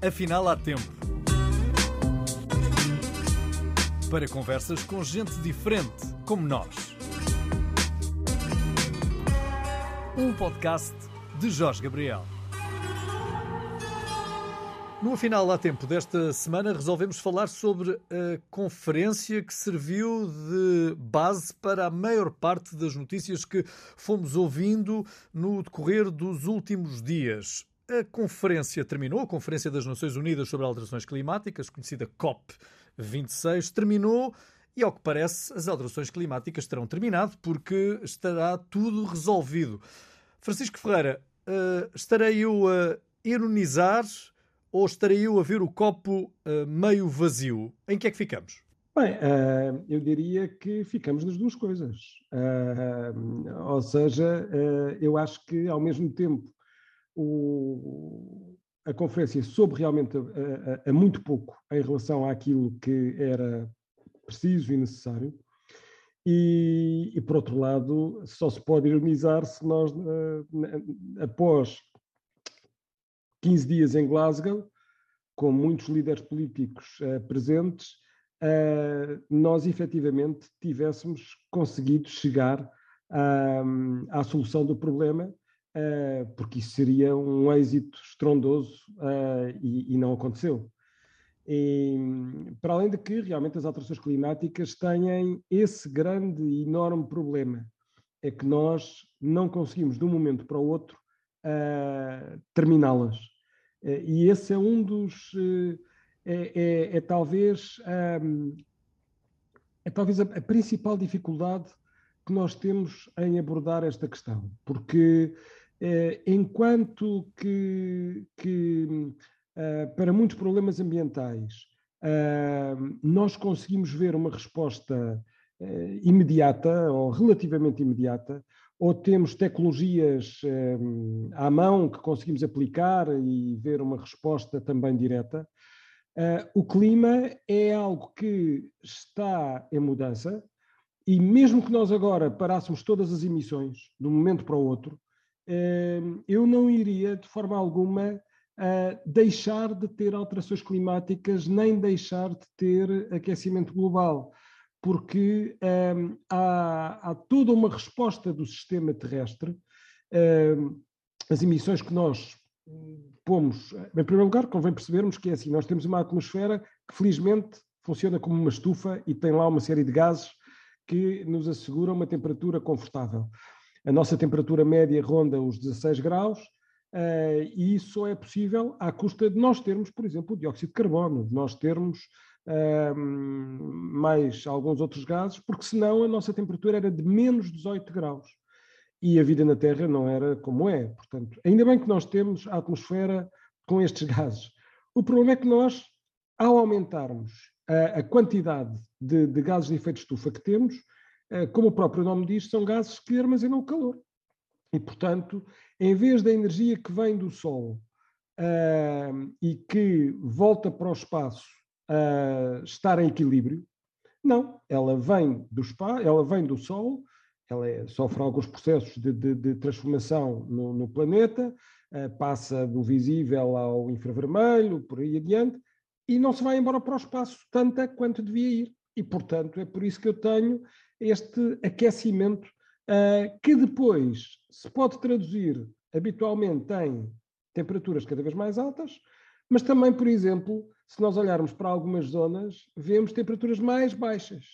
Afinal, há tempo. Para conversas com gente diferente, como nós. Um podcast de Jorge Gabriel. No Afinal Há Tempo desta semana, resolvemos falar sobre a conferência que serviu de base para a maior parte das notícias que fomos ouvindo no decorrer dos últimos dias. A conferência terminou, a Conferência das Nações Unidas sobre Alterações Climáticas, conhecida COP26, terminou e, ao que parece, as alterações climáticas terão terminado porque estará tudo resolvido. Francisco Ferreira, uh, estarei eu a ironizar ou estarei eu a ver o copo uh, meio vazio? Em que é que ficamos? Bem, uh, eu diria que ficamos nas duas coisas. Ou seja, eu acho que ao mesmo tempo o, a conferência soube realmente a, a, a, muito pouco em relação àquilo que era preciso e necessário. E, e por outro lado, só se pode ironizar se nós, uh, após 15 dias em Glasgow, com muitos líderes políticos uh, presentes, uh, nós efetivamente tivéssemos conseguido chegar à, solução do problema porque isso seria um êxito estrondoso uh, e, não aconteceu. E, para além de que realmente as alterações climáticas têm esse grande e enorme problema, é que nós não conseguimos de um momento para o outro uh, terminá-las. e esse é um dos. É, é, é, talvez. Um, é talvez a, a principal dificuldade que nós temos em abordar esta questão, porque eh, enquanto que, que eh, para muitos problemas ambientais eh, nós conseguimos ver uma resposta imediata ou relativamente imediata, ou temos tecnologias à mão que conseguimos aplicar e ver uma resposta também direta. o clima é algo que está em mudança e mesmo que nós agora parássemos todas as emissões de um momento para o outro, eu não iria, de forma alguma, deixar de ter alterações climáticas, nem deixar de ter aquecimento global, porque há, há toda uma resposta do sistema terrestre. As emissões que nós pomos, em primeiro lugar, convém percebermos que é assim: nós temos uma atmosfera que, felizmente, funciona como uma estufa e tem lá uma série de gases que nos asseguram uma temperatura confortável. A nossa temperatura média ronda os 16 graus, Uh, e isso só é possível à custa de nós termos, por exemplo, o dióxido de carbono, de nós termos uh, mais alguns outros gases, porque senão a nossa temperatura era de menos 18 graus. E a vida na Terra não era como é. Portanto, ainda bem que nós temos a atmosfera com estes gases. O problema é que nós, ao aumentarmos a, a quantidade de, de gases de efeito de estufa que temos, eh, como o próprio nome diz, são gases que armazenam calor. E, portanto, em vez da energia que vem do Sol uh, e que volta para o espaço uh, estar em equilíbrio, não, ela vem do espaço, ela vem do Sol, ela é, sofre alguns processos de, de, de transformação no, no planeta, uh, passa do visível ao infravermelho, por aí adiante, e não se vai embora para o espaço tanta quanto devia ir. E, portanto, é por isso que eu tenho este aquecimento uh, que depois se pode traduzir habitualmente em temperaturas cada vez mais altas, mas também, por exemplo, se nós olharmos para algumas zonas, vemos temperaturas mais baixas.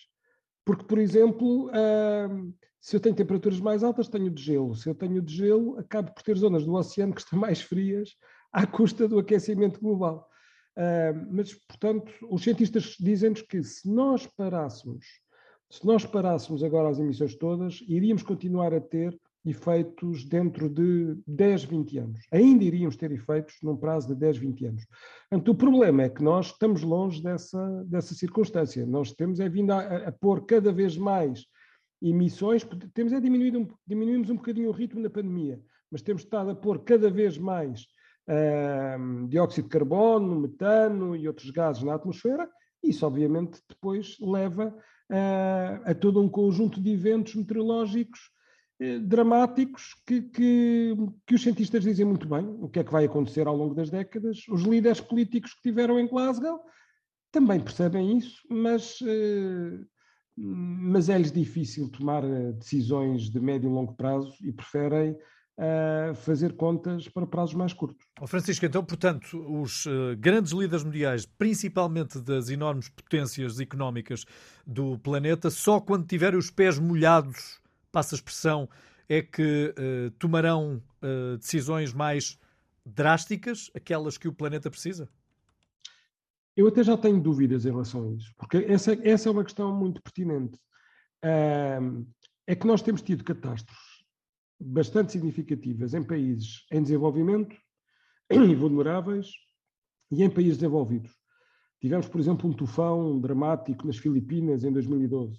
Porque, por exemplo, uh, se eu tenho temperaturas mais altas, tenho de gelo. Se eu tenho de gelo, acabo por ter zonas do oceano que estão mais frias à custa do aquecimento global. Uh, mas, portanto, os cientistas dizem-nos que se nós parássemos se nós parássemos agora as emissões todas, iríamos continuar a ter efeitos dentro de 10, 20 anos. Ainda iríamos ter efeitos num prazo de 10, 20 anos. Portanto, o problema é que nós estamos longe dessa, dessa circunstância. Nós temos é vindo a, a, pôr cada vez mais emissões, temos é diminuído diminuímos um bocadinho o ritmo na pandemia, mas temos estado a pôr cada vez mais dióxido de carbono, metano e outros gases na atmosfera, isso obviamente depois leva a, a todo um conjunto de eventos meteorológicos eh, dramáticos que, que, que, os cientistas dizem muito bem o que é que vai acontecer ao longo das décadas. Os líderes políticos que tiveram em Glasgow também percebem isso, mas, eh, mas é-lhes difícil tomar eh, decisões de médio e longo prazo e preferem fazer contas para prazos mais curtos. Francisco, então, portanto, os grandes líderes mundiais, principalmente das enormes potências económicas do planeta, só quando tiverem os pés molhados passa a expressão, é que uh, tomarão uh, decisões mais drásticas, aquelas que o planeta precisa? Eu até já tenho dúvidas em relação a isso, porque essa, essa é uma questão muito pertinente. É que nós temos tido catástrofes bastante significativas em países em desenvolvimento, em vulneráveis e em países desenvolvidos. Tivemos, por exemplo, um tufão dramático nas Filipinas em 2012.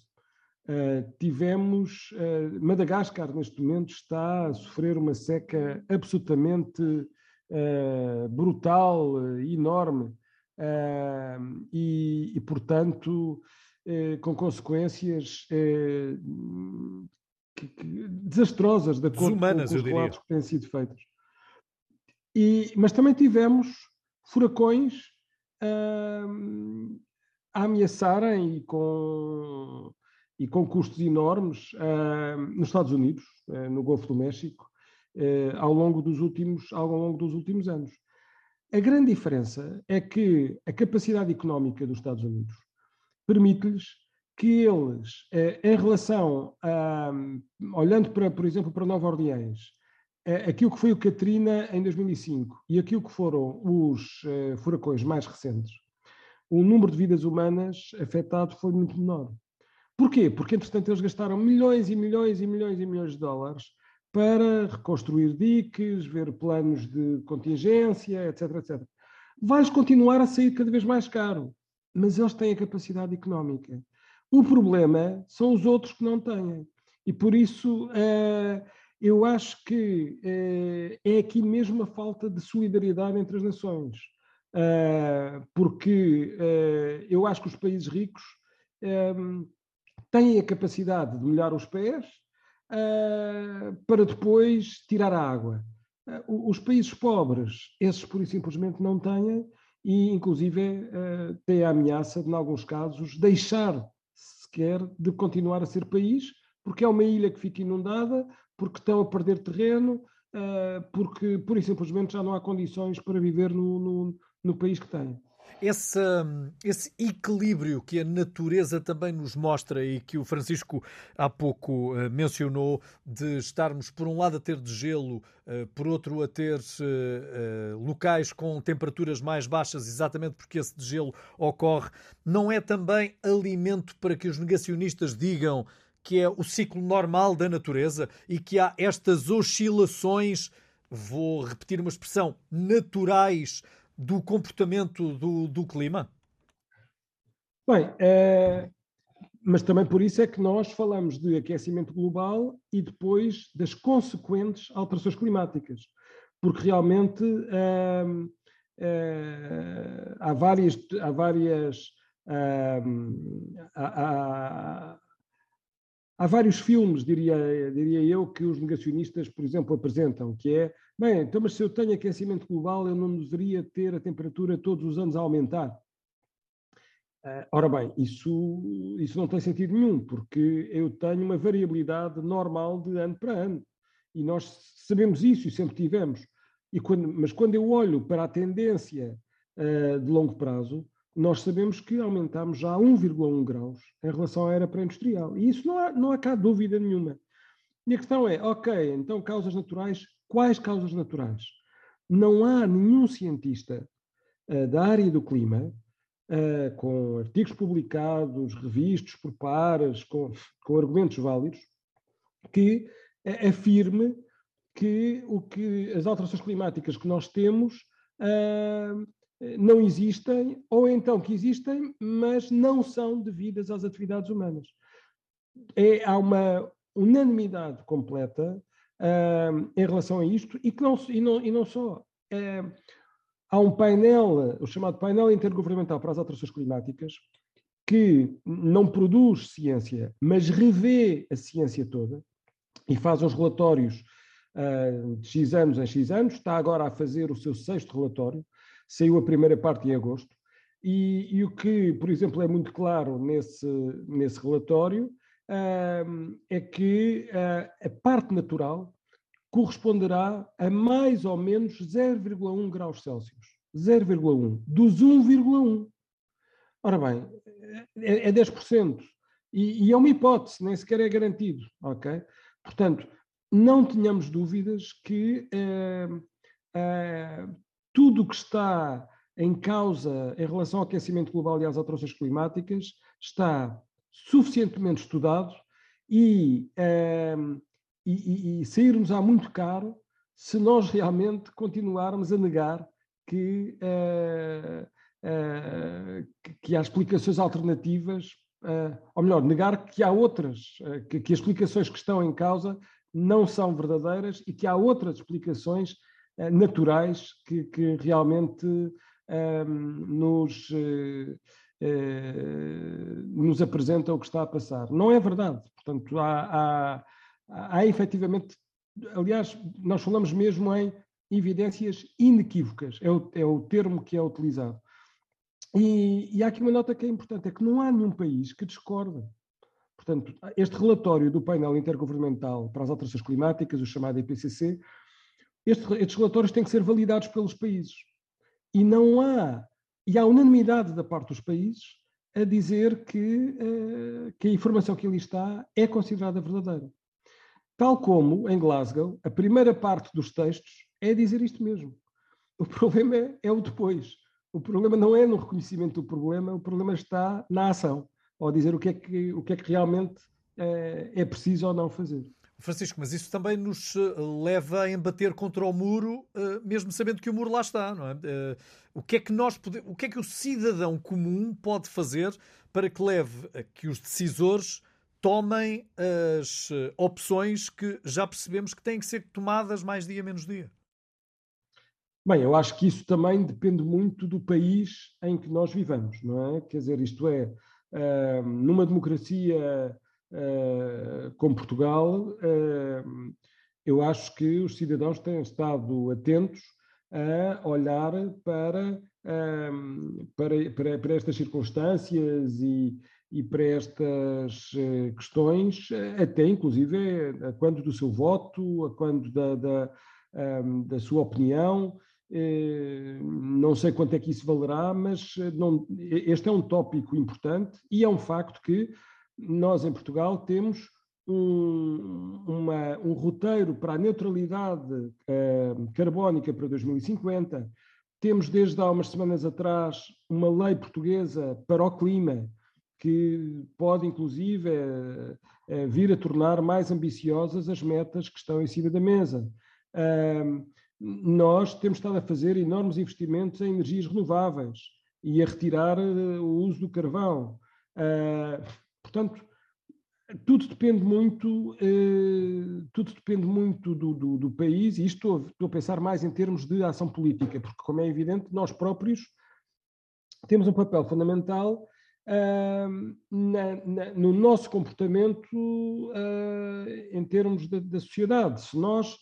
Uh, tivemos uh, Madagascar neste momento está a sofrer uma seca absolutamente uh, brutal, enorme e, e, portanto com consequências que, que, desastrosas de acordo Desumanas, com, os relatos que têm sido feitos. E, mas também tivemos furacões a ameaçarem e com e com custos enormes uh, nos Estados Unidos, uh, no Golfo do México, ao, longo dos últimos, ao longo dos últimos anos. A grande diferença é que a capacidade económica dos Estados Unidos permite-lhes que eles, em relação a, olhando para, por exemplo, para Nova Orleans, aquilo que foi o Katrina em 2005 e aquilo que foram os furacões mais recentes, o número de vidas humanas afetado foi muito menor. Porquê? Porque, entretanto, eles gastaram milhões e milhões e milhões e milhões de dólares para reconstruir diques, ver planos de contingência, etc, etc. Vais continuar a sair cada vez mais caro, mas eles têm a capacidade económica. O problema são os outros que não têm. E por isso uh, eu acho que uh, é aqui mesmo a falta de solidariedade entre as nações. Uh, porque eu acho que os países ricos têm a capacidade de molhar os pés para depois tirar a água. Os países pobres, esses por e simplesmente não têm, e inclusive têm a ameaça de, em alguns casos, deixar sequer de continuar a ser país, porque é uma ilha que fica inundada, porque estão a perder terreno, porque por e simplesmente já não há condições para viver no, no, no país que têm. Esse, esse equilíbrio que a natureza também nos mostra e que o Francisco há pouco uh, mencionou, de estarmos, por um lado, a ter de gelo, uh, por outro, a ter uh, locais com temperaturas mais baixas, exatamente porque esse degelo ocorre, não é também alimento para que os negacionistas digam que é o ciclo normal da natureza e que há estas oscilações, vou repetir uma expressão, naturais do comportamento do, do clima? Bem, é, mas também por isso é que nós falamos de aquecimento global e depois das consequentes alterações climáticas, porque realmente é, é, há várias, há várias há, há, há, vários filmes, diria, diria eu, que os negacionistas, por exemplo, apresentam, que é Bem, então, mas se eu tenho aquecimento global, eu não deveria ter a temperatura todos os anos a aumentar. Uh, ora bem, isso, isso não tem sentido nenhum, porque eu tenho uma variabilidade normal de ano para ano. E nós sabemos isso e sempre tivemos. E quando, mas quando eu olho para a tendência uh, de longo prazo, nós sabemos que aumentamos já 1,1 graus em relação à era pré-industrial. E isso não há, não há cá dúvida nenhuma. E a questão é, ok, então causas naturais Quais causas naturais? Não há nenhum cientista uh, da área do clima, uh, com artigos publicados, revistos por pares, com, com argumentos válidos, que uh, afirme que o que as alterações climáticas que nós temos não existem, ou então que existem, mas não são devidas às atividades humanas. É, há uma unanimidade completa uh, em relação a isto e, que não, e, não, e não só. Há um painel, o chamado painel intergovernamental para as alterações climáticas, que não produz ciência, mas revê a ciência toda e faz os relatórios uh, de X anos em X anos, está agora a fazer o seu sexto relatório, saiu a primeira parte em agosto, e, e o que, por exemplo, é muito claro nesse, nesse relatório uh, é que uh, a parte natural corresponderá a mais ou menos 0,1 graus Celsius. 0,1 dos 1,1. Ora bem, é, é 10%. E, e é uma hipótese, nem sequer é garantido, ok? Portanto, não tenhamos dúvidas que eh, eh, tudo o que está em causa em relação ao aquecimento global e às alterações climáticas está suficientemente estudado e, eh, e, e sairmos muito caro se nós realmente continuarmos a negar que, uh, uh, que há explicações alternativas, uh, ou melhor, negar que há outras, que, que, as explicações que estão em causa não são verdadeiras e que há outras explicações naturais que, que realmente nos, nos apresentam o que está a passar. Não é verdade. Portanto, há, há, há efetivamente, aliás, nós falamos mesmo em evidências inequívocas, é o, é o termo que é utilizado. E, e, há aqui uma nota que é importante, é que não há nenhum país que discorda. Portanto, este relatório do painel intergovernamental para as alterações climáticas, o chamado IPCC, este, estes relatórios têm que ser validados pelos países. E não há, e há unanimidade da parte dos países a dizer que, uh, que a informação que ali está é considerada verdadeira. Tal como, em Glasgow, a primeira parte dos textos é dizer isto mesmo. O problema é, é o depois. O problema não é no reconhecimento do problema, o problema está na ação, ou dizer o que é que, o que, é que realmente é, é preciso ou não fazer. Francisco, mas isso também nos eh, leva a embater contra o muro, eh, mesmo sabendo que o muro lá está, não é? O que é que nós o que é que o cidadão comum pode fazer para que leve a que os decisores tomem as opções que já percebemos que têm que ser tomadas mais dia menos dia? Bem, eu acho que isso também depende muito do país em que nós vivamos, não é? Quer dizer, isto é, numa democracia uh, como Portugal, uh, eu acho que os cidadãos têm estado atentos a olhar para, para, para, para, estas circunstâncias e, e para estas questões, até inclusive a quando do seu voto, a quando da, da, da sua opinião. Eh, não sei quanto é que isso valerá, mas eh, não, este é um tópico importante e é um facto que nós em Portugal temos um, uma, um roteiro para a neutralidade uh, carbónica para 2050. Temos desde há umas semanas atrás uma lei portuguesa para o clima que pode inclusive uh, uh, vir a tornar mais ambiciosas as metas que estão em cima da mesa. Uh, nós temos estado a fazer enormes investimentos em energias renováveis e a retirar uh, o uso do carvão. Uh, portanto, tudo depende muito, uh, tudo depende muito do, do, do, país, e isto estou, estou a pensar mais em termos de ação política, porque, como é evidente, nós próprios temos um papel fundamental na, na, no nosso comportamento em termos da sociedade. Se nós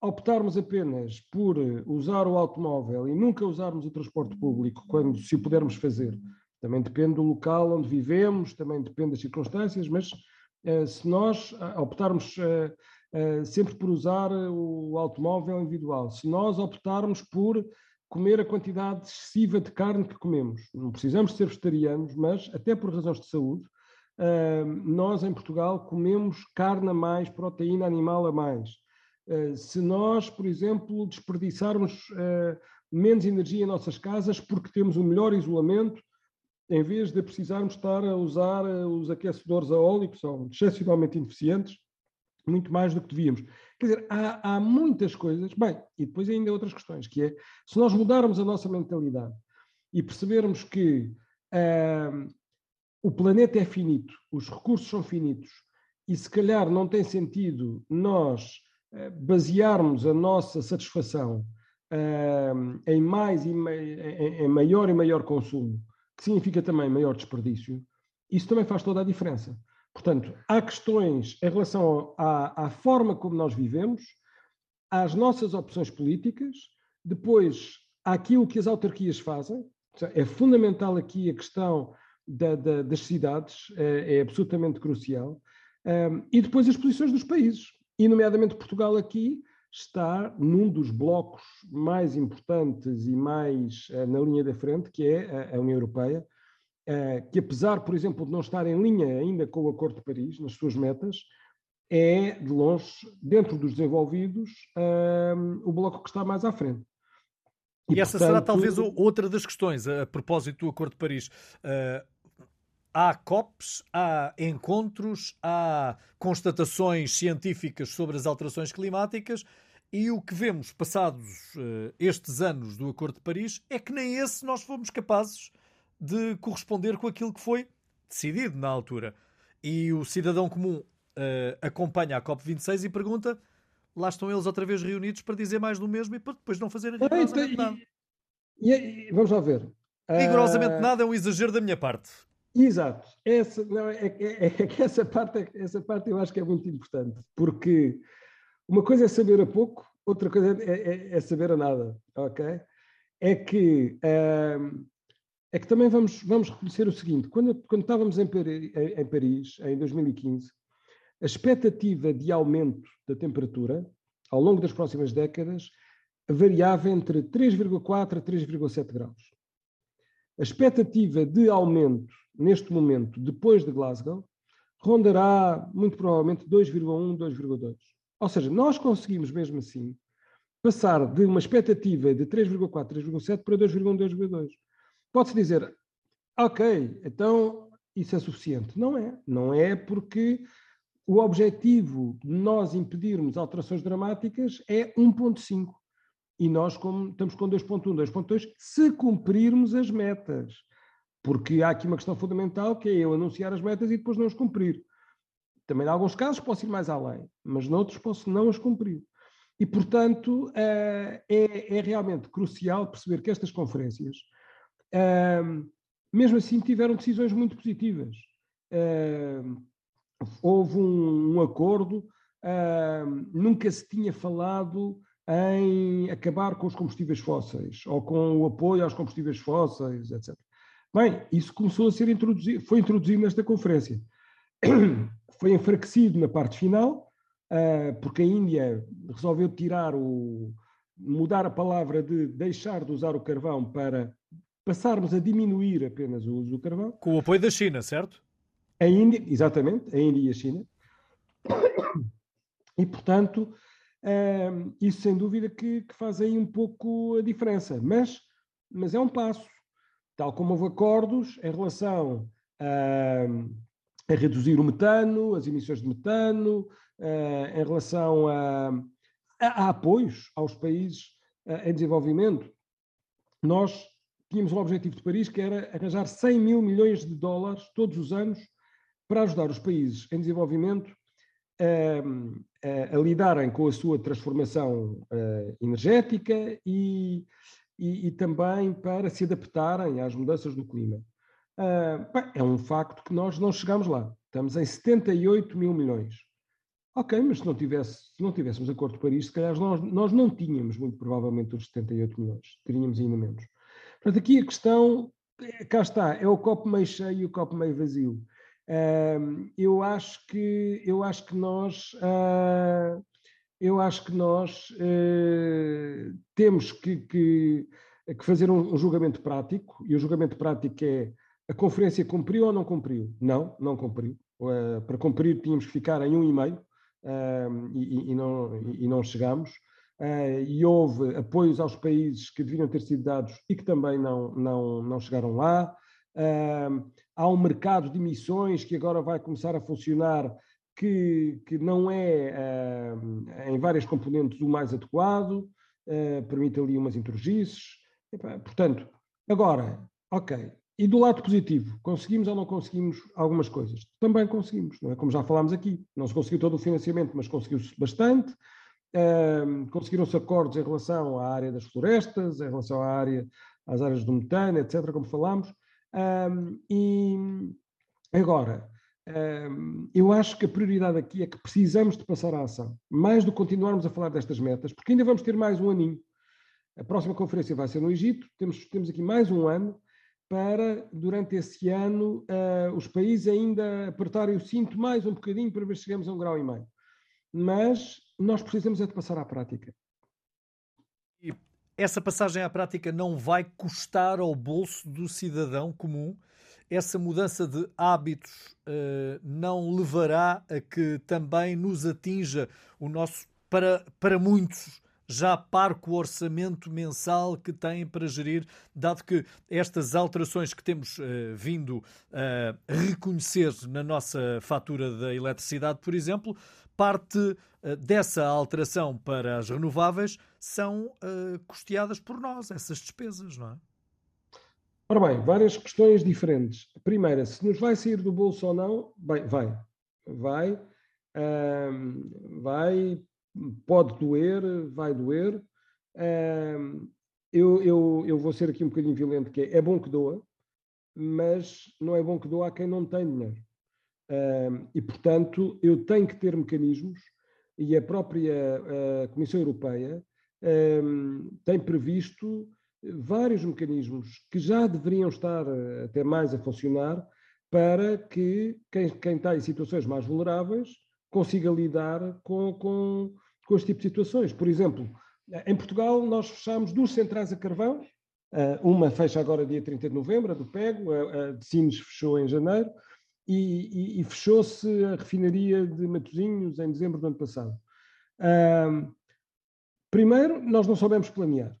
optarmos apenas por eh, usar o automóvel e nunca usarmos o transporte público, quando se o pudermos fazer, também depende do local onde vivemos, também depende das circunstâncias, mas uh, se nós uh, optarmos uh, sempre por usar o automóvel individual, se nós optarmos por comer a quantidade excessiva de carne que comemos, não precisamos ser vegetarianos, mas até por razões de saúde, nós em Portugal comemos carne a mais, proteína animal a mais. Eh, se nós, por exemplo, desperdiçarmos eh, menos energia em nossas casas porque temos um melhor isolamento, em vez de precisarmos estar a usar eh, os aquecedores a óleo, que são excepcionalmente ineficientes, muito mais do que devíamos. Quer dizer, há, há muitas coisas. Bem, e depois ainda outras questões, que é, se nós mudarmos a nossa mentalidade e percebermos que uh, o planeta é finito, os recursos são finitos, e se calhar não tem sentido nós eh, basearmos a nossa satisfação uh, em mais e em maior e maior consumo, que significa também maior desperdício, isso também faz toda a diferença. Portanto, há questões em relação à, à forma como nós vivemos, às nossas opções políticas, depois àquilo que as autarquias fazem. É fundamental aqui a questão da, da, das cidades, é, é absolutamente crucial. Um, e depois as posições dos países, e nomeadamente Portugal aqui está num dos blocos mais importantes e mais uh, na linha da frente, que é a, a União Europeia, uh, que apesar, por exemplo, de não estar em linha ainda com o Acordo de Paris, nas suas metas, é, de longe, dentro dos desenvolvidos, uh, o bloco que está mais à frente. E, e essa portanto... será talvez outra das questões a, a propósito do Acordo de Paris. Há COPs, há encontros, há constatações científicas sobre as alterações climáticas e o que vemos passados uh, estes anos do Acordo de Paris é que nem esse nós fomos capazes de corresponder com aquilo que foi decidido na altura. E o cidadão comum uh, acompanha a COP26 e pergunta lá estão eles outra vez reunidos para dizer mais do mesmo e para depois não fazerem rigorosamente nada. E, e, vamos lá ver. Rigorosamente uh... nada é um exagero da minha parte. Exato. Essa, não, é, é, é, é essa, parte, essa parte eu acho que é muito importante, porque uma coisa é saber a pouco, outra coisa é, é, é saber a nada, ok? É que, um, é que também vamos, vamos reconhecer o seguinte, quando, quando estávamos em Paris, em Paris, em 2015, a expectativa de aumento da temperatura ao longo das próximas décadas variava entre 3,4 a 3,7 graus. A expectativa de aumento neste momento, depois de Glasgow, rondará muito provavelmente 2,1, 2,2. Ou seja, nós conseguimos mesmo assim passar de uma expectativa de 3,4, 3,7 para 2,1, 2,2. Pode-se dizer, ok, então isso é suficiente. Não é. Não é porque o objetivo de nós impedirmos alterações dramáticas é 1,5. E nós estamos com 2,1, 2,2 se cumprirmos as metas. Porque há aqui uma questão fundamental que é eu anunciar as metas e depois não as cumprir. Também em alguns casos posso ir mais além, mas noutros posso não as cumprir. E, portanto, eh, é, é realmente crucial perceber que estas conferências, ehm, mesmo assim, tiveram decisões muito positivas. Ehm, houve um, um acordo, ehm, nunca se tinha falado em acabar com os combustíveis fósseis ou com o apoio aos combustíveis fósseis, etc. Bem, isso começou a ser introduzido, foi introduzido nesta conferência. Foi enfraquecido na parte final, ah, porque a Índia resolveu tirar o. mudar a palavra de deixar de usar o carvão para passarmos a diminuir apenas o uso do carvão. Com o apoio da China, certo? A Índia, exatamente, a Índia e a China. E, portanto, ah, isso sem dúvida que, que faz aí um pouco a diferença. Mas, mas é um passo tal como houve acordos em relação a, a reduzir o metano, as emissões de metano, em relação a, a, a, apoios aos países em desenvolvimento. Nós tínhamos um objetivo de Paris que era arranjar 100 mil milhões de dólares todos os anos para ajudar os países em desenvolvimento a, a, a lidarem com a sua transformação energética e e, e também para se adaptarem às mudanças do clima. Bem, é um facto que nós não chegamos lá. Estamos em 78 mil milhões. Ok, mas se não, tivesse, se não tivéssemos Acordo de Paris, se calhar nós, nós não tínhamos, muito provavelmente, os 78 milhões. Teríamos ainda menos. Portanto, aqui a questão, é, cá está, é o copo meio cheio e o copo meio vazio. Uh, eu, acho que, eu acho que nós uh, eu acho que nós eh, temos que, que, que fazer um, um, julgamento prático, e o julgamento prático é a conferência cumpriu ou não cumpriu? Não, não cumpriu. Uh, para cumprir tínhamos que ficar em um e meio uh, e, e, não, e, não chegamos. Uh, e houve apoios aos países que deviam ter sido dados e que também não, não, não chegaram lá. Há um mercado de emissões que agora vai começar a funcionar que, que não é, uh, em várias componentes, o mais adequado, uh, permite ali umas introjices. Portanto, agora, ok. E do lado positivo, conseguimos ou não conseguimos algumas coisas? Também conseguimos, não é? Como já falámos aqui, não se conseguiu todo o financiamento, mas conseguiu-se bastante. Uh, conseguiram-se acordos em relação à área das florestas, em relação à área, às áreas do metano, etc., como falámos. E agora, eu acho que a prioridade aqui é que precisamos de passar à ação, mais do que continuarmos a falar destas metas, porque ainda vamos ter mais um aninho. A próxima conferência vai ser no Egito, temos, temos aqui mais um ano para, durante esse ano, uh, os países ainda apertarem o cinto mais um bocadinho para ver se chegamos a um grau e meio. Mas nós precisamos é de passar à prática. Essa passagem à prática não vai custar ao bolso do cidadão comum? essa mudança de hábitos uh, não levará a que também nos atinja o nosso, para, para muitos, já parco orçamento mensal que têm para gerir, dado que estas alterações que temos uh, vindo a reconhecer na nossa fatura da eletricidade, por exemplo, parte uh, dessa alteração para as renováveis são uh, custeadas por nós, essas despesas, não é? Ora bem, várias questões diferentes. Primeira, se nos vai sair do bolso ou não, bem, vai. Vai. vai. Pode doer, vai doer. eu, eu, eu vou ser aqui um bocadinho violento, que é, é bom que doa, mas não é bom que doa a quem não tem dinheiro. E, portanto, eu tenho que ter mecanismos, e a própria a Comissão Europeia tem previsto vários mecanismos que já deveriam estar eh, até mais a funcionar para que quem, quem está em situações mais vulneráveis consiga lidar com, com, com este tipo de situações. Por exemplo, em Portugal nós fechamos duas centrais a carvão, eh, uma fecha agora dia 30 de novembro, a do Pego, a de Sines fechou em janeiro, e, e, e fechou-se a refinaria de Matosinhos em dezembro do ano passado. primeiro, nós não soubemos planear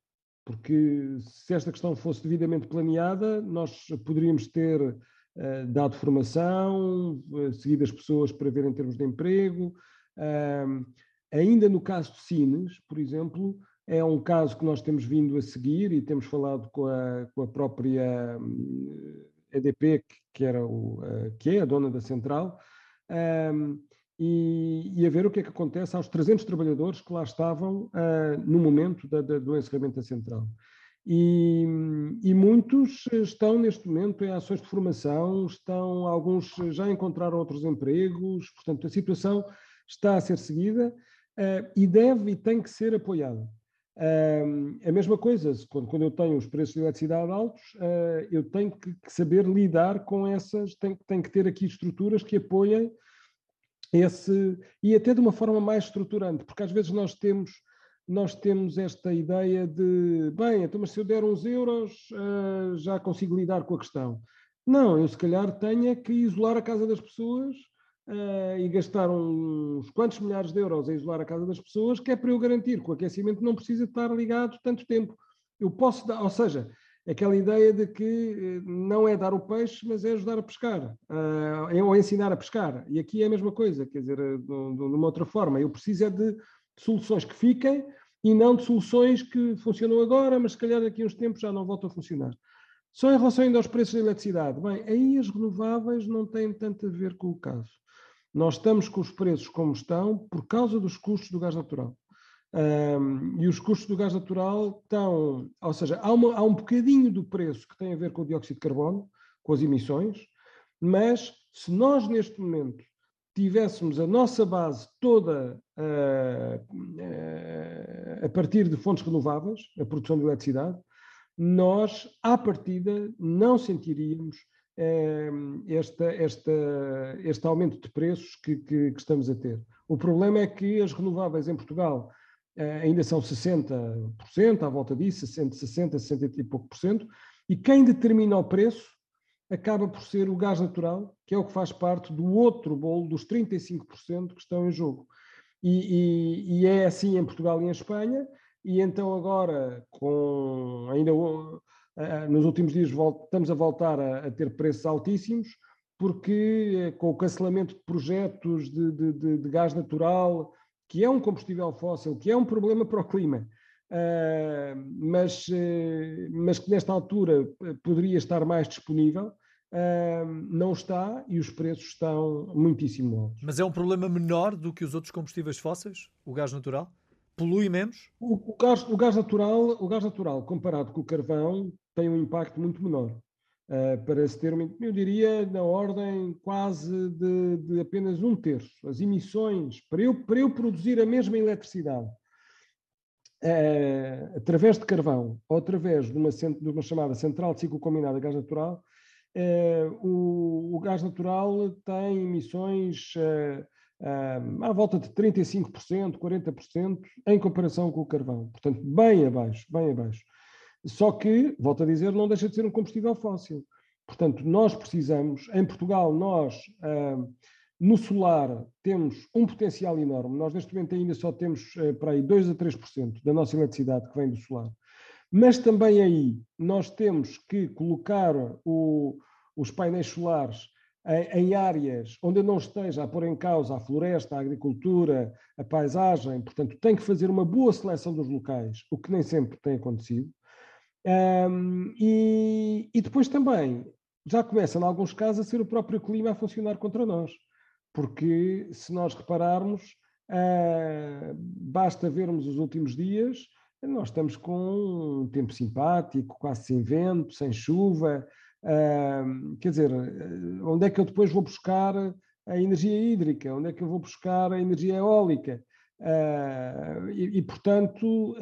porque se esta questão fosse devidamente planeada, nós poderíamos ter uh, dado formação, uh, seguido as pessoas para ver em termos de emprego. Uh, ainda no caso de Sines, por exemplo, é um caso que nós temos vindo a seguir e temos falado com a, com a própria EDP, que, era o, que é a dona da central, e, e, a ver o que é que acontece aos 300 trabalhadores que lá estavam uh, no momento da, da, do encerramento da central. E, e, muitos estão neste momento em ações de formação, estão, alguns já encontraram outros empregos, portanto a situação está a ser seguida uh, e deve e tem que ser apoiada. Uh, a mesma coisa, quando, quando eu tenho os preços de eletricidade altos, uh, eu tenho que, que, saber lidar com essas, tenho, tenho que ter aqui estruturas que apoiem esse e até de uma forma mais estruturante, porque às vezes nós temos nós temos esta ideia de bem, então mas se eu der uns euros uh, já consigo lidar com a questão. Não, eu se calhar tenho que isolar a casa das pessoas uh, e gastar uns quantos milhares de euros a isolar a casa das pessoas, que é para eu garantir que o aquecimento não precisa estar ligado tanto tempo. Eu posso dar, ou seja, aquela ideia de que eh, não é dar o peixe, mas é ajudar a pescar, uh, ou ensinar a pescar. E aqui é a mesma coisa, quer dizer, de uma outra forma. Eu preciso é de soluções que fiquem e não de soluções que funcionam agora, mas se calhar daqui a uns tempos já não voltam a funcionar. Só em relação ainda aos preços da eletricidade, bem, aí as renováveis não têm tanto a ver com o caso. Nós estamos com os preços como estão por causa dos custos do gás natural. Um, e os custos do gás natural estão, ou seja, há, uma, há um bocadinho do preço que tem a ver com o dióxido de carbono, com as emissões, mas se nós neste momento tivéssemos a nossa base toda uh, uh, a partir de fontes renováveis, a produção de eletricidade, nós, à partida, não sentiríamos esta, esta, este aumento de preços que, que, que estamos a ter. O problema é que as renováveis em Portugal eh, ainda são 60%, à volta disso, 60, 60, 60 e pouco por cento, e quem determina o preço acaba por ser o gás natural, que é o que faz parte do outro bolo, dos 35% que estão em jogo. E, e, e, é assim em Portugal e em Espanha, e então agora, com ainda nos últimos dias, estamos a voltar a, ter preços altíssimos, porque eh, com o cancelamento de projetos de, de, de, de gás natural, que é um combustível fóssil, que é um problema para o clima, uh, mas, mas que nesta altura eh, poderia estar mais disponível, não está e os preços estão muitíssimo altos. Mas é um problema menor do que os outros combustíveis fósseis, o gás natural? Polui menos? O, o, gás, o, gás, natural, o gás natural, comparado com o carvão, tem um impacto muito menor. Uh, para se ter, eu diria, na ordem quase de, de, apenas um terço. As emissões, para eu, para eu produzir a mesma eletricidade uh, através de carvão ou através de uma, de uma chamada central de ciclo combinado a gás natural, uh, o, o, gás natural tem emissões à volta de 35%, 40% em comparação com o carvão. Portanto, bem abaixo, bem abaixo. Só que, volto a dizer, não deixa de ser um combustível fóssil. Portanto, nós precisamos, em Portugal, nós no solar temos um potencial enorme. Nós neste momento ainda só temos uh, para aí 2 a 3% da nossa eletricidade que vem do solar. Mas também aí nós temos que colocar o, os painéis solares em, áreas onde não esteja a pôr em causa a floresta, a agricultura, a paisagem. Portanto, tem que fazer uma boa seleção dos locais, o que nem sempre tem acontecido. Um, e, e, depois também já começa, em alguns casos, a ser o próprio clima a funcionar contra nós. Porque se nós repararmos, uh, basta vermos os últimos dias, nós estamos com um tempo simpático, quase sem vento, sem chuva. Quer dizer, onde é que eu depois vou buscar a energia hídrica? Onde é que eu vou buscar a energia eólica? Uh, e, e, portanto,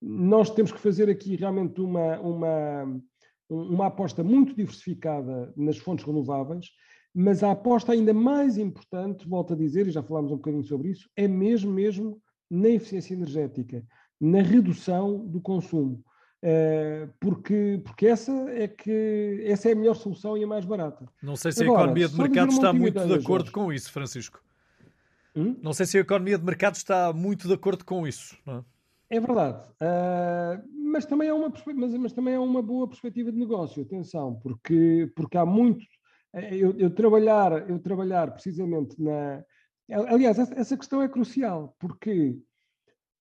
nós temos que fazer aqui realmente uma, uma, uma aposta muito diversificada nas fontes renováveis, mas a aposta ainda mais importante, volto a dizer, e já falámos um bocadinho sobre isso, é mesmo, mesmo na eficiência energética, na redução do consumo. Uh, porque, porque essa é que essa é a melhor solução e a mais barata. Não sei se Agora, a economia de mercado está muito de acordo Jorge. com isso, Francisco. Hum? Não sei se a economia de mercado está muito de acordo com isso. É? É verdade, uh, mas, também é uma, mas, mas, também é uma boa perspectiva de negócio, atenção, porque, porque há muito. Eh, eu, eu, trabalhar, eu trabalhar precisamente na. Aliás, essa questão é crucial, porque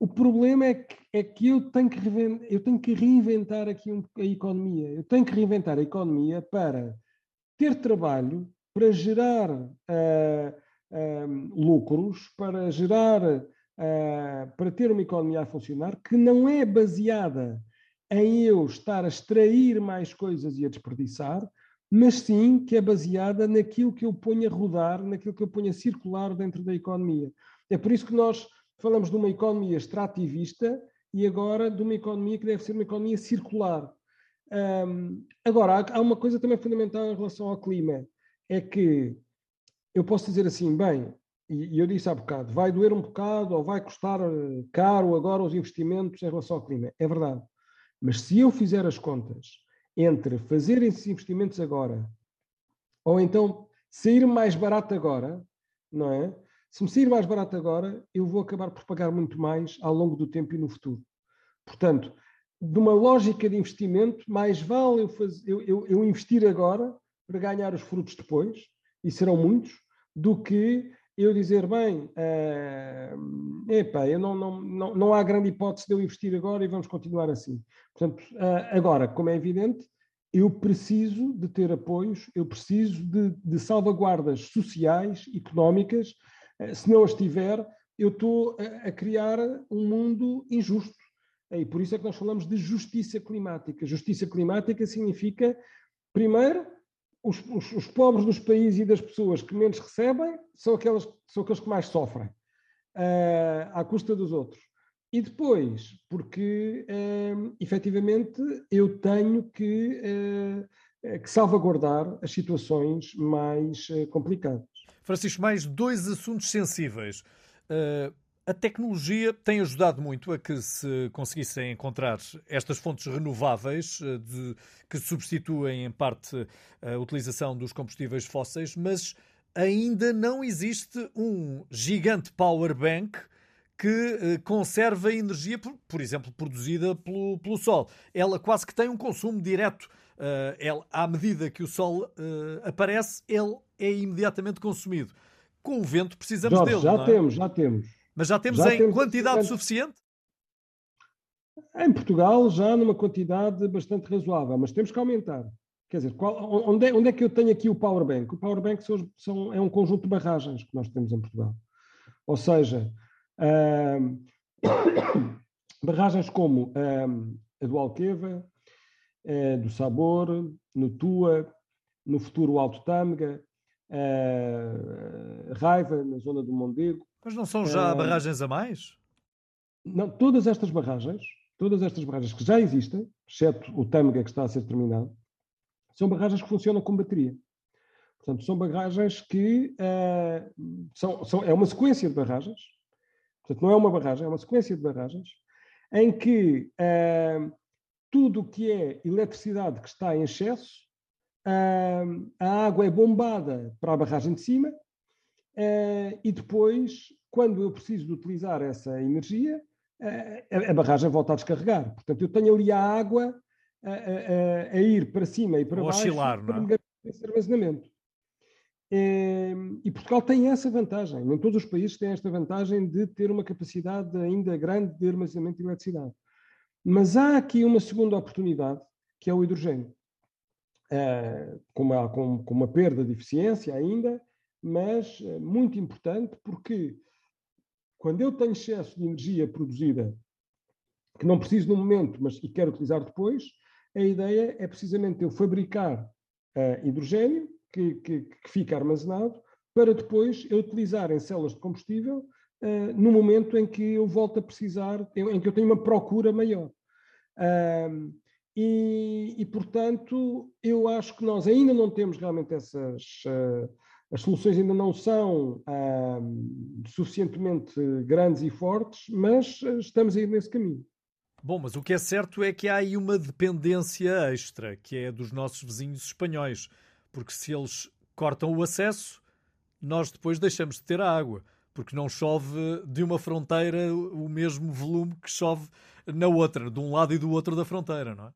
o problema é que, é que eu, tenho que eu tenho que reinventar aqui um, a economia. Eu tenho que reinventar a economia para ter trabalho, para gerar uh, lucros, para gerar uh, para ter uma economia a funcionar que não é baseada em eu estar a extrair mais coisas e a desperdiçar, mas sim que é baseada naquilo que eu ponho a rodar, naquilo que eu ponho a circular dentro da economia. É por isso que nós falamos de uma economia extrativista e agora de uma economia que deve ser uma economia circular. Um, agora, há uma coisa também fundamental em relação ao clima, é que eu posso dizer assim, bem, e, eu disse há bocado, vai doer um bocado ou vai custar eh, caro agora os investimentos em relação ao clima. É verdade. Mas se eu fizer as contas entre fazer esses investimentos agora ou então sair mais barato agora, não é? Se me sair mais barato agora, eu vou acabar por pagar muito mais ao longo do tempo e no futuro. Portanto, de uma lógica de investimento, mais vale eu, fazer, eu, eu, eu investir agora para ganhar os frutos depois, e serão muitos, do que eu dizer, bem, uh, epá, eu não, não, não, não há grande hipótese de eu investir agora e vamos continuar assim. Portanto, uh, agora, como é evidente, eu preciso de ter apoios, eu preciso de, de salvaguardas sociais, económicas, se não as tiver, eu estou a, criar um mundo injusto. E por isso é que nós falamos de justiça climática. Justiça climática significa, primeiro, os, os, os, pobres dos países e das pessoas que menos recebem são, aquelas, são aqueles que mais sofrem, uh, à custa dos outros. E depois, porque uh, efetivamente eu tenho que, uh, que salvaguardar as situações mais uh, complicadas. Francisco, mais dois assuntos sensíveis. Uh, a tecnologia tem ajudado muito a que se conseguissem encontrar estas fontes renováveis eh, de, que substituem em parte a utilização dos combustíveis fósseis, mas ainda não existe um gigante power bank que eh, conserve a energia, por, exemplo, produzida pelo, pelo Sol. Ela quase que tem um consumo direto. Uh, ela, à medida que o Sol uh, aparece, ele é imediatamente consumido. Com o vento precisamos Jorge, dele. Já é? temos, já temos. Mas já temos já em temos quantidade suficiente? Em Portugal, já numa quantidade bastante razoável, mas temos que aumentar. Quer dizer, qual, onde, é, onde, é, que eu tenho aqui o Power Bank? O Power Bank são, são, é um conjunto de barragens que nós temos em Portugal. Ou seja, barragens como a do Alqueva, uh, do Sabor, no Tua, no futuro Alto Tâmega, uh, Raiva, na zona do Mondego. Mas não são já barragens a mais? Não, todas estas barragens, todas estas barragens que já existem, exceto o Tâmega que está a ser terminado, são barragens que funcionam com bateria. Portanto, são barragens que uh, são, são, é uma sequência de barragens, portanto, não é uma barragem, é uma sequência de barragens, em que uh, tudo o que é eletricidade que está em excesso, a água é bombada para a barragem de cima, e depois, quando eu preciso de utilizar essa energia, a, a barragem volta a descarregar. Portanto, eu tenho ali a água a, a, a ir para cima e para baixo para não é? esse armazenamento. Ehm, e Portugal tem essa vantagem. Nem todos os países têm esta vantagem de ter uma capacidade ainda grande de armazenamento de eletricidade. Mas há aqui uma segunda oportunidade, que é o hidrogênio. Eh, com, uma, com, com uma perda de eficiência ainda, mas eh, muito importante porque quando eu tenho excesso de energia produzida que não preciso no momento, mas e quero utilizar depois, a ideia é precisamente eu fabricar uh, hidrogênio que, que, que, fica armazenado para depois eu utilizar em células de combustível uh, no momento em que eu volto a precisar, em que eu tenho uma procura maior. E, e, portanto, eu acho que nós ainda não temos realmente essas. Uh, as soluções ainda não são suficientemente grandes e fortes, mas estamos aí nesse caminho. Bom, mas o que é certo é que há aí uma dependência extra, que é dos nossos vizinhos espanhóis, porque se eles cortam o acesso, nós depois deixamos de ter a água, porque não chove de uma fronteira o mesmo volume que chove na outra, de um lado e do outro da fronteira, não é?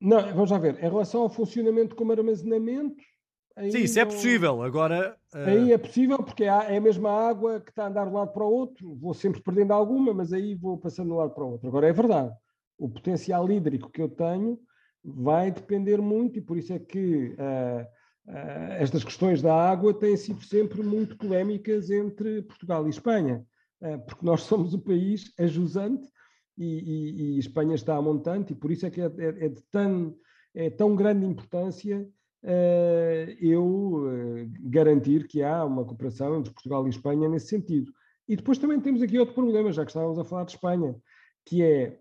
Não, vamos já ver. Em relação ao funcionamento como armazenamento. Sim, isso é não... é possível. Agora. Uh... Aí é possível porque é a mesma água que está a andar de um lado para o outro. Vou sempre perdendo alguma, mas aí vou passando de um lado para o outro. Agora é verdade. O potencial hídrico que eu tenho vai depender muito, e por isso é que uh, estas questões da água têm sido sempre muito polémicas entre Portugal e Espanha, porque nós somos o país ajusante e, e, e, Espanha está a montante, e por isso é que é, é, é de tão, é tão grande importância uh, eu garantir que há uma cooperação entre Portugal e Espanha nesse sentido. E depois também temos aqui outro problema, já que estávamos a falar de Espanha, que é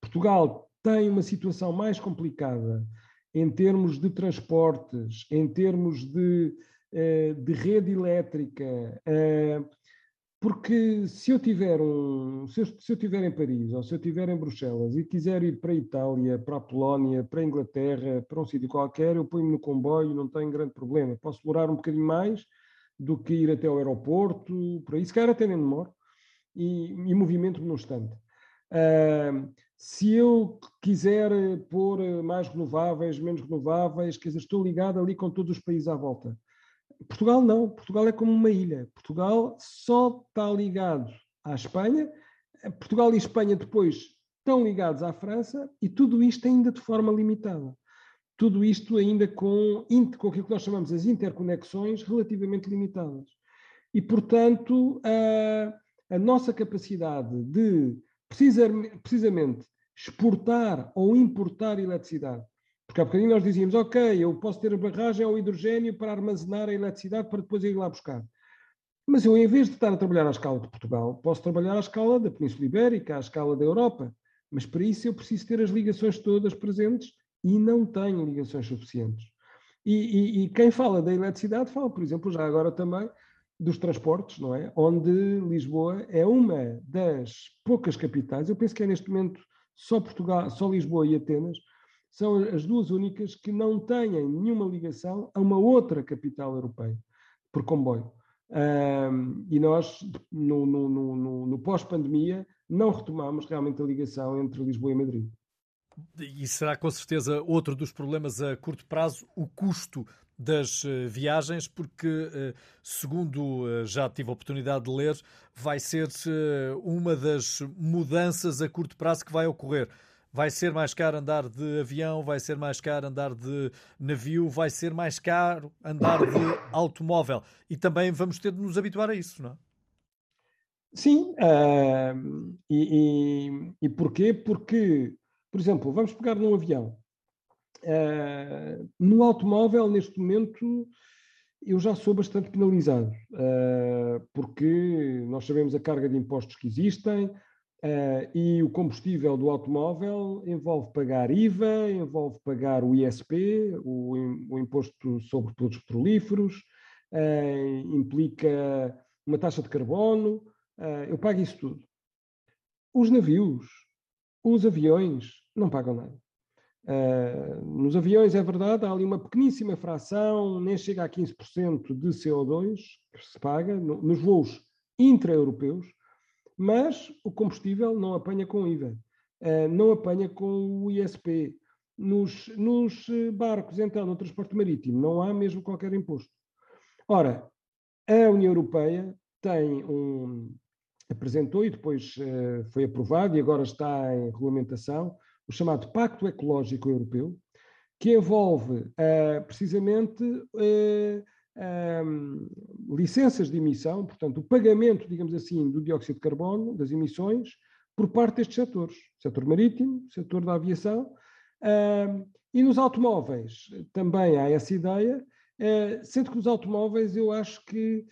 Portugal tem uma situação mais complicada em termos de transportes, em termos de, de rede elétrica, porque se eu tiver um, se eu, se eu tiver em Paris ou se eu tiver em Bruxelas e quiser ir para a Itália, para a Polónia, para a Inglaterra, para um sítio qualquer, eu ponho-me no comboio, não tenho grande problema. Posso demorar um bocadinho mais do que ir até ao aeroporto, por aí, se calhar até nem demoro, e, e movimento-me no instante. Uh, se eu quiser pôr mais renováveis, menos renováveis, quer dizer, estou ligado ali com todos os países à volta. Portugal não, Portugal é como uma ilha. Portugal só está ligado à Espanha, Portugal e Espanha depois estão ligados à França e tudo isto ainda de forma limitada. Tudo isto ainda com, com aquilo que nós chamamos as interconexões relativamente limitadas. E, portanto, a, a nossa capacidade de precisamente exportar ou importar eletricidade porque há bocadinho nós dizíamos, ok, eu posso ter a barragem ou hidrogênio para armazenar a eletricidade para depois ir lá buscar. Mas eu, em vez de estar a trabalhar à escala de Portugal, posso trabalhar à escala da Península Ibérica, à escala da Europa. Mas para isso eu preciso ter as ligações todas presentes e não tenho ligações suficientes. E, e, e quem fala da eletricidade fala, por exemplo, já agora também dos transportes, não é? Onde Lisboa é uma das poucas capitais, eu penso que é neste momento só Portugal, só Lisboa e Atenas, são as duas únicas que não têm nenhuma ligação a uma outra capital europeia por comboio. Um, e nós, no, no, no, no pós-pandemia, não retomamos realmente a ligação entre Lisboa e Madrid. E será com certeza outro dos problemas a curto prazo o custo das uh, viagens, porque, uh, segundo uh, já tive a oportunidade de ler, vai ser uma das mudanças a curto prazo que vai ocorrer vai ser mais caro andar de avião, vai ser mais caro andar de navio, vai ser mais caro andar de automóvel. E também vamos ter de nos habituar a isso, não é? Sim, uh, e, e, e, porquê? Porque Por exemplo, vamos pegar num avião. Uh, no automóvel, neste momento, eu já sou bastante penalizado, uh, porque nós sabemos a carga de impostos que existem uh, e o combustível do automóvel envolve pagar IVA, envolve pagar o ISP, o, o Imposto sobre Produtos Petrolíferos, implica uma taxa de carbono, eu pago isso tudo. Os navios, os aviões, não pagam nada. Uh, nos aviões, é verdade, há ali uma pequeníssima fração, nem chega a 15% de CO2 que se paga no, nos voos intra-europeus, mas o combustível não apanha com IVA, uh, não apanha com o ISP. Nos, nos barcos, então, no transporte marítimo, não há mesmo qualquer imposto. Ora, a União Europeia tem um, apresentou e depois uh, foi aprovado e agora está em regulamentação o chamado Pacto Ecológico Europeu, que envolve uh, precisamente uh, licenças de emissão, portanto, o pagamento, digamos assim, do dióxido de carbono, das emissões, por parte destes setores, setor marítimo, setor da aviação, uh, e nos automóveis também há essa ideia, sendo que nos automóveis eu acho que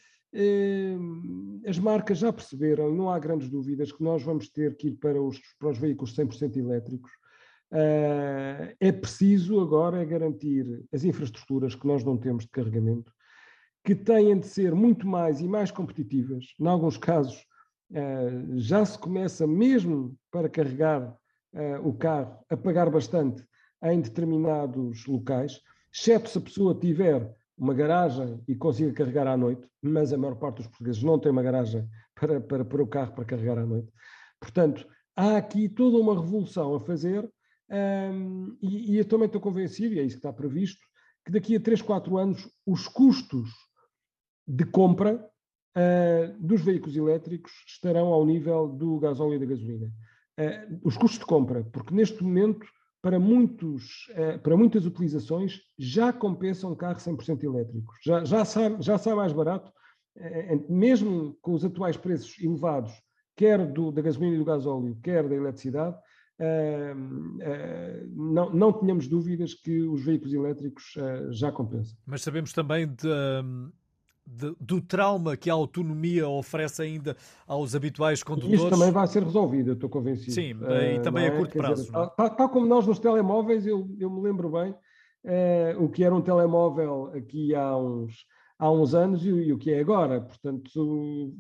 as marcas já perceberam, não há grandes dúvidas, que nós vamos ter que ir para os, para os veículos 100% elétricos, é preciso agora garantir as infraestruturas que nós não temos de carregamento, que têm de ser muito mais e mais competitivas. Em alguns casos, uh, já se começa mesmo para carregar uh, o carro a pagar bastante em determinados locais, exceto se a pessoa tiver uma garagem e consiga carregar à noite, mas a maior parte dos portugueses não tem uma garagem para, para, para o carro para carregar à noite. Portanto, há aqui toda uma revolução a fazer um, e, e, eu também estou convencido, e é isso que está previsto, que daqui a 3, 4 anos os custos de compra uh, dos veículos elétricos estarão ao nível do gasóleo e da gasolina. Uh, os custos de compra, porque neste momento, para, muitos, uh, para muitas utilizações, já compensa um carro 100% elétrico. Já, já, sai, já sai mais barato, mesmo com os atuais preços elevados, quer do, da gasolina e do gasóleo, quer da eletricidade, não, não tenhamos dúvidas que os veículos elétricos uh, já compensam. Mas sabemos também de, de, do trauma que a autonomia oferece ainda aos habituais condutores. Isso também vai ser resolvido, eu estou convencido. Sim, e também é? a curto Quer prazo. Dizer, tal, tal, como nós nos telemóveis, eu, eu me lembro bem uh, o que era um telemóvel aqui há uns, há uns anos e, e o que é agora. Portanto,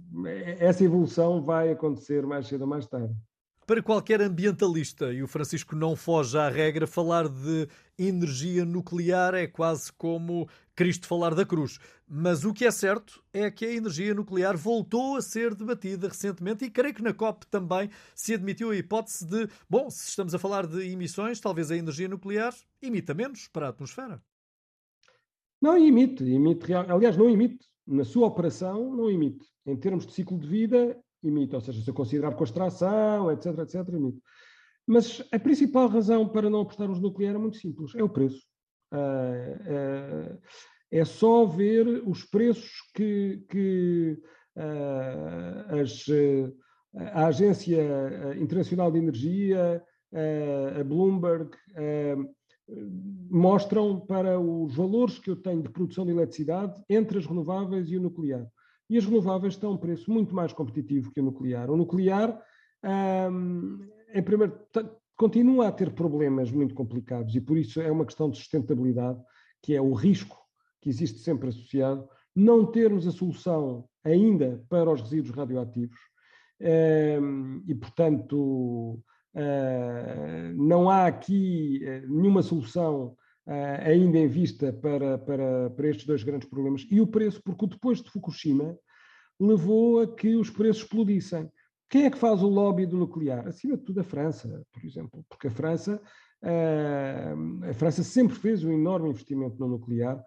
essa evolução vai acontecer mais cedo ou mais tarde. Para qualquer ambientalista, e o Francisco não foge à regra, falar de energia nuclear é quase como Cristo falar da cruz. Mas o que é certo é que a energia nuclear voltou a ser debatida recentemente e creio que na COP também se admitiu a hipótese de, bom, se estamos a falar de emissões, talvez a energia nuclear imita menos para a atmosfera. Não emite, emite, aliás, não emite. Na sua operação, não emite. Em termos de ciclo de vida, emite, ou seja, se eu considerar com extração, etc, etc, emite. Mas a principal razão para não apostarmos no nuclear é muito simples, é o preço. Uh, uh, é só ver os preços que, que uh, as, a Agência Internacional de Energia, a Bloomberg, mostram para os valores que eu tenho de produção de eletricidade entre as renováveis e o nuclear e as renováveis estão a um preço muito mais competitivo que o nuclear. O nuclear, hum, em primeiro, continua a ter problemas muito complicados e por isso é uma questão de sustentabilidade, que é o risco que existe sempre associado, não termos a solução ainda para os resíduos radioativos hum, e, portanto, hum, não há aqui eh, nenhuma solução ainda em vista para, para, para estes dois grandes problemas. E o preço, porque depois de Fukushima levou a que os preços explodissem. Quem é que faz o lobby do nuclear? Acima de tudo a França, por exemplo, porque a França, uh, a França sempre fez um enorme investimento no nuclear.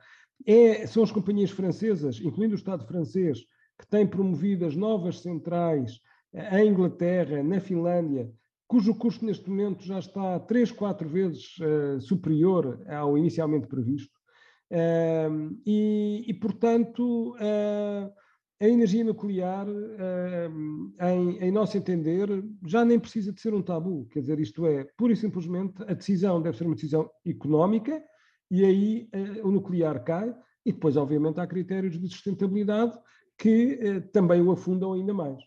É, são as companhias francesas, incluindo o Estado francês, que têm promovido as novas centrais em Inglaterra, na Finlândia, cujo custo neste momento já está três, quatro vezes uh, superior ao inicialmente previsto. Uh, e, e, portanto, uh, a energia nuclear, em, em, nosso entender, já nem precisa de ser um tabu. Quer dizer, isto é, pura e simplesmente, a decisão deve ser uma decisão económica e aí o nuclear cai. E depois, obviamente, há critérios de sustentabilidade que também o afundam ainda mais.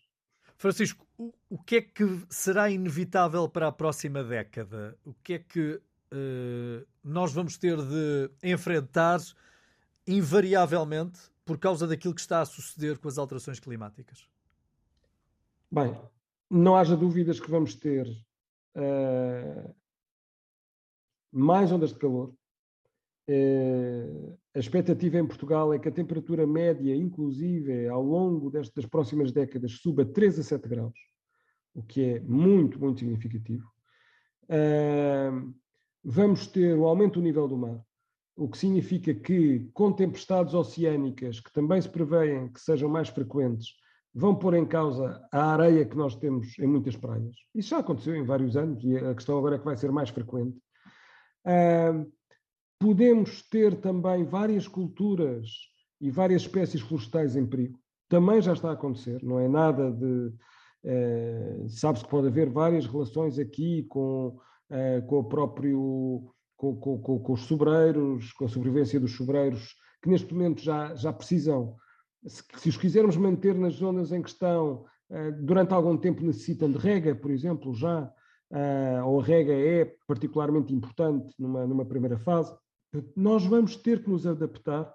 Francisco, o, que é que será inevitável para a próxima década? O que é que uh, nós vamos ter de enfrentar invariavelmente por causa daquilo que está a suceder com as alterações climáticas? Bem, não haja dúvidas que vamos ter uh, mais ondas de calor. Uh, a expectativa em Portugal é que a temperatura média, inclusive ao longo destas, próximas décadas, suba 3 a 7 graus, o que é muito, muito significativo. Uh, vamos ter o aumento do nível do mar, o que significa que, com tempestades oceânicas, que também se prevêem que sejam mais frequentes, vão pôr em causa a areia que nós temos em muitas praias. Isso já aconteceu em vários anos e a questão agora é que vai ser mais frequente. Uh, podemos ter também várias culturas e várias espécies florestais em perigo. Também já está a acontecer, não é nada de. Uh, Sabe-se que pode haver várias relações aqui com, uh, com o próprio com, com, com, com, os sobreiros, com a sobrevivência dos sobreiros, que neste momento já, já precisam, se, se os quisermos manter nas zonas em que estão, uh, durante algum tempo necessitam de rega, por exemplo, já, ou a rega é particularmente importante numa, numa primeira fase. Nós vamos ter que nos adaptar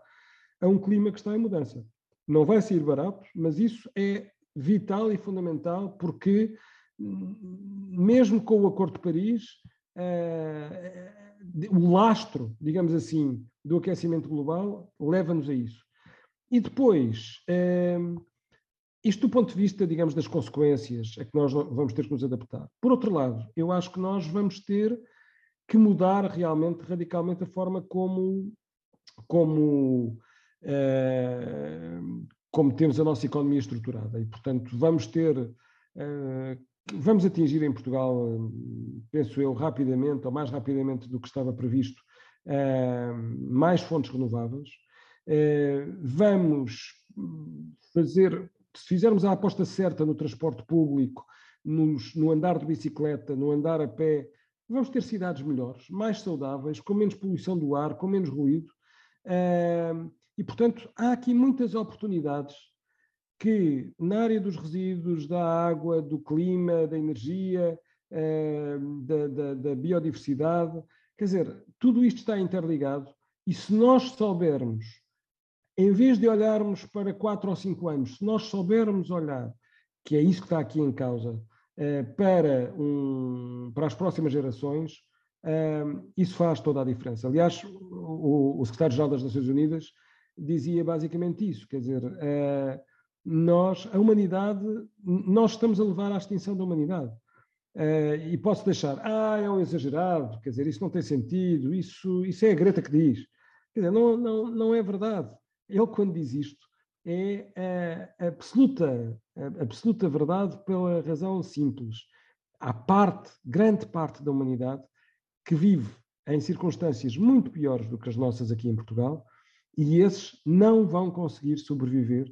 a um clima que está em mudança. Não vai ser barato, mas isso é vital e fundamental porque, hum, mesmo com o Acordo de Paris, uh, o lastro, digamos assim, do aquecimento global leva-nos a isso. E depois, ehm, isto do ponto de vista, digamos, das consequências a que nós vamos ter que nos adaptar. Por outro lado, eu acho que nós vamos ter que mudar realmente, radicalmente, a forma como, como, ehm, como temos a nossa economia estruturada. E, portanto, vamos ter eh, vamos atingir em Portugal, penso eu, rapidamente, ou mais rapidamente do que estava previsto, eh, mais fontes renováveis. Eh, vamos fazer, se fizermos a aposta certa no transporte público, no andar de bicicleta, no andar a pé, vamos ter cidades melhores, mais saudáveis, com menos poluição do ar, com menos ruído. E, portanto, há aqui muitas oportunidades que na área dos resíduos, da água, do clima, da energia, da, da, da, biodiversidade, quer dizer, tudo isto está interligado e se nós soubermos, em vez de olharmos para quatro ou cinco anos, se nós soubermos olhar, que é isso que está aqui em causa, para, um, para as próximas gerações, eh, isso faz toda a diferença. Aliás, o, o secretário-geral das Nações Unidas dizia basicamente isso, quer dizer, nós, a humanidade, nós estamos a levar à extinção da humanidade. Uh, e posso deixar, ah, é um exagerado, quer dizer, isso não tem sentido, isso, isso é a Greta que diz. Quer dizer, não, não, não é verdade. Ele, quando diz isto, é a absoluta, a absoluta verdade pela razão simples. Há parte, grande parte da humanidade, que vive em circunstâncias muito piores do que as nossas aqui em Portugal, e esses não vão conseguir sobreviver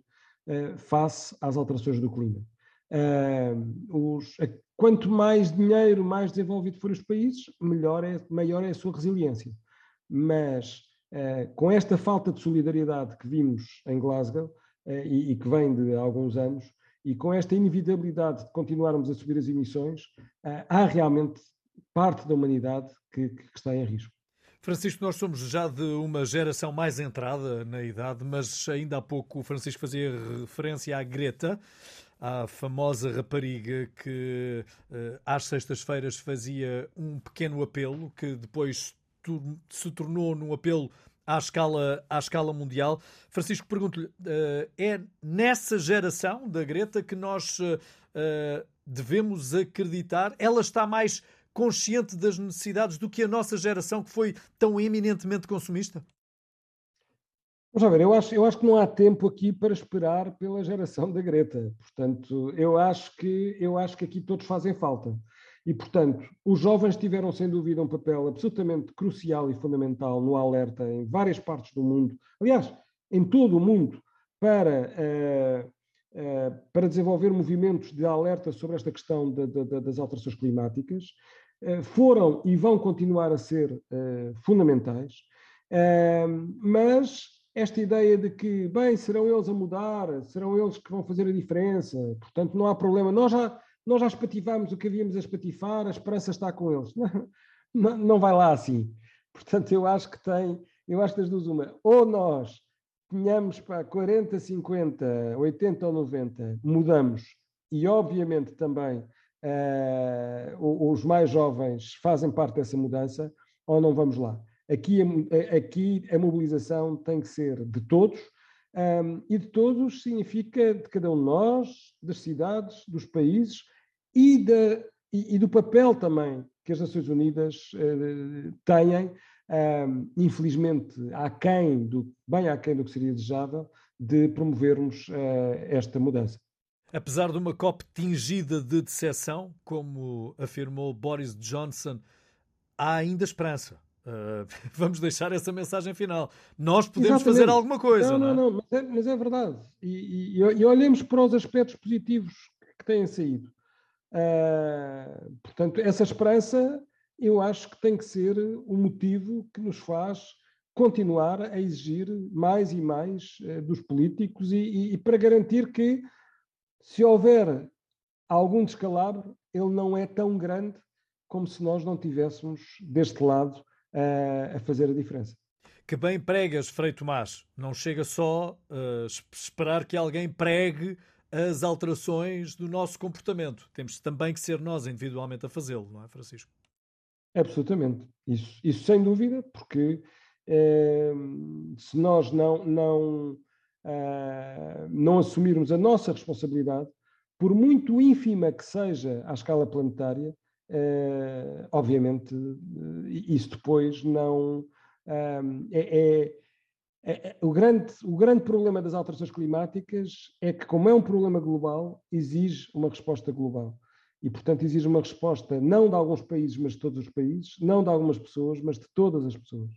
uh, face às alterações do clima. Uh, os, quanto mais dinheiro, mais desenvolvido forem os países, melhor é, maior é a sua resiliência. Mas uh, com esta falta de solidariedade que vimos em Glasgow e, e que vem de alguns anos, e com esta inevitabilidade de continuarmos a subir as emissões, há realmente parte da humanidade que, que está em risco. Francisco, nós somos já de uma geração mais entrada na idade, mas ainda há pouco o Francisco fazia referência à Greta, à famosa rapariga que uh, às sextas-feiras fazia um pequeno apelo que depois se tornou num apelo à escala, à escala mundial. Francisco, pergunto-lhe, uh, é nessa geração da Greta que nós uh, devemos acreditar? Ela está mais consciente das necessidades do que a nossa geração que foi tão eminentemente consumista? Vamos ver, eu acho, eu acho que não há tempo aqui para esperar pela geração da Greta. Portanto, eu acho que, eu acho que aqui todos fazem falta. E, portanto, os jovens tiveram, sem dúvida, um papel absolutamente crucial e fundamental no alerta em várias partes do mundo, aliás, em todo o mundo, para uh, para desenvolver movimentos de alerta sobre esta questão de, de, de, das alterações climáticas, foram e vão continuar a ser fundamentais, mas esta ideia de que, bem, serão eles a mudar, serão eles que vão fazer a diferença, portanto não há problema, nós já, nós já espatifámos o que havíamos a espatifar, a esperança está com eles. Não, não, vai lá assim. Portanto, eu acho que tem, eu acho que das duas uma, ou nós tenhamos para 40, 50, 80 ou 90, mudamos, e obviamente também uh, os mais jovens fazem parte dessa mudança, ou não vamos lá. Aqui a, aqui a mobilização tem que ser de todos, um, e de todos significa de cada um de nós, das cidades, dos países e, e, e do papel também que as Nações Unidas uh, têm um, infelizmente, aquém do, bem aquém do que seria desejável, de promovermos uh, esta mudança. Apesar de uma COP tingida de decepção, como afirmou Boris Johnson, há ainda esperança. Uh, vamos deixar essa mensagem final. Nós podemos Exatamente. fazer alguma coisa. Não, não, não, não mas, é, mas, é, verdade. E, e, e, olhemos para os aspectos positivos que têm saído. Uh, portanto, essa esperança eu acho que tem que ser o motivo que nos faz continuar a exigir mais e mais uh, dos políticos e, e, e, para garantir que, se houver algum descalabro, ele não é tão grande como se nós não tivéssemos deste lado uh, a fazer a diferença. Que bem pregas, Frei Tomás. Não chega só uh, esperar que alguém pregue as alterações do nosso comportamento. Temos também que ser nós individualmente a fazê-lo, não é, Francisco? Absolutamente. Isso, isso sem dúvida, porque eh, se nós não, não, eh, não assumirmos a nossa responsabilidade, por muito ínfima que seja à escala planetária, eh, obviamente isso depois não é, é, é, o, grande, o grande problema das alterações climáticas é que, como é um problema global, exige uma resposta global. E, portanto, exige uma resposta não de alguns países, mas de todos os países, não de algumas pessoas, mas de todas as pessoas.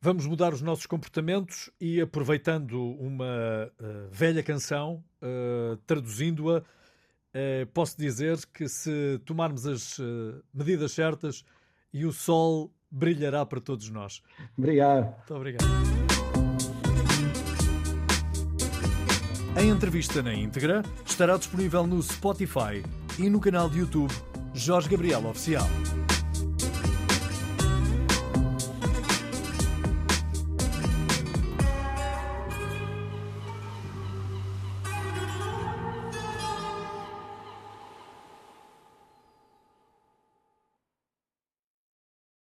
Vamos mudar os nossos comportamentos e, aproveitando uma uh, velha canção, uh, traduzindo-a, uh, posso dizer que se tomarmos as medidas certas, e o sol brilhará para todos nós. Obrigado. Muito obrigado. A entrevista na íntegra estará disponível no Spotify e no canal de YouTube Jorge Gabriel Oficial.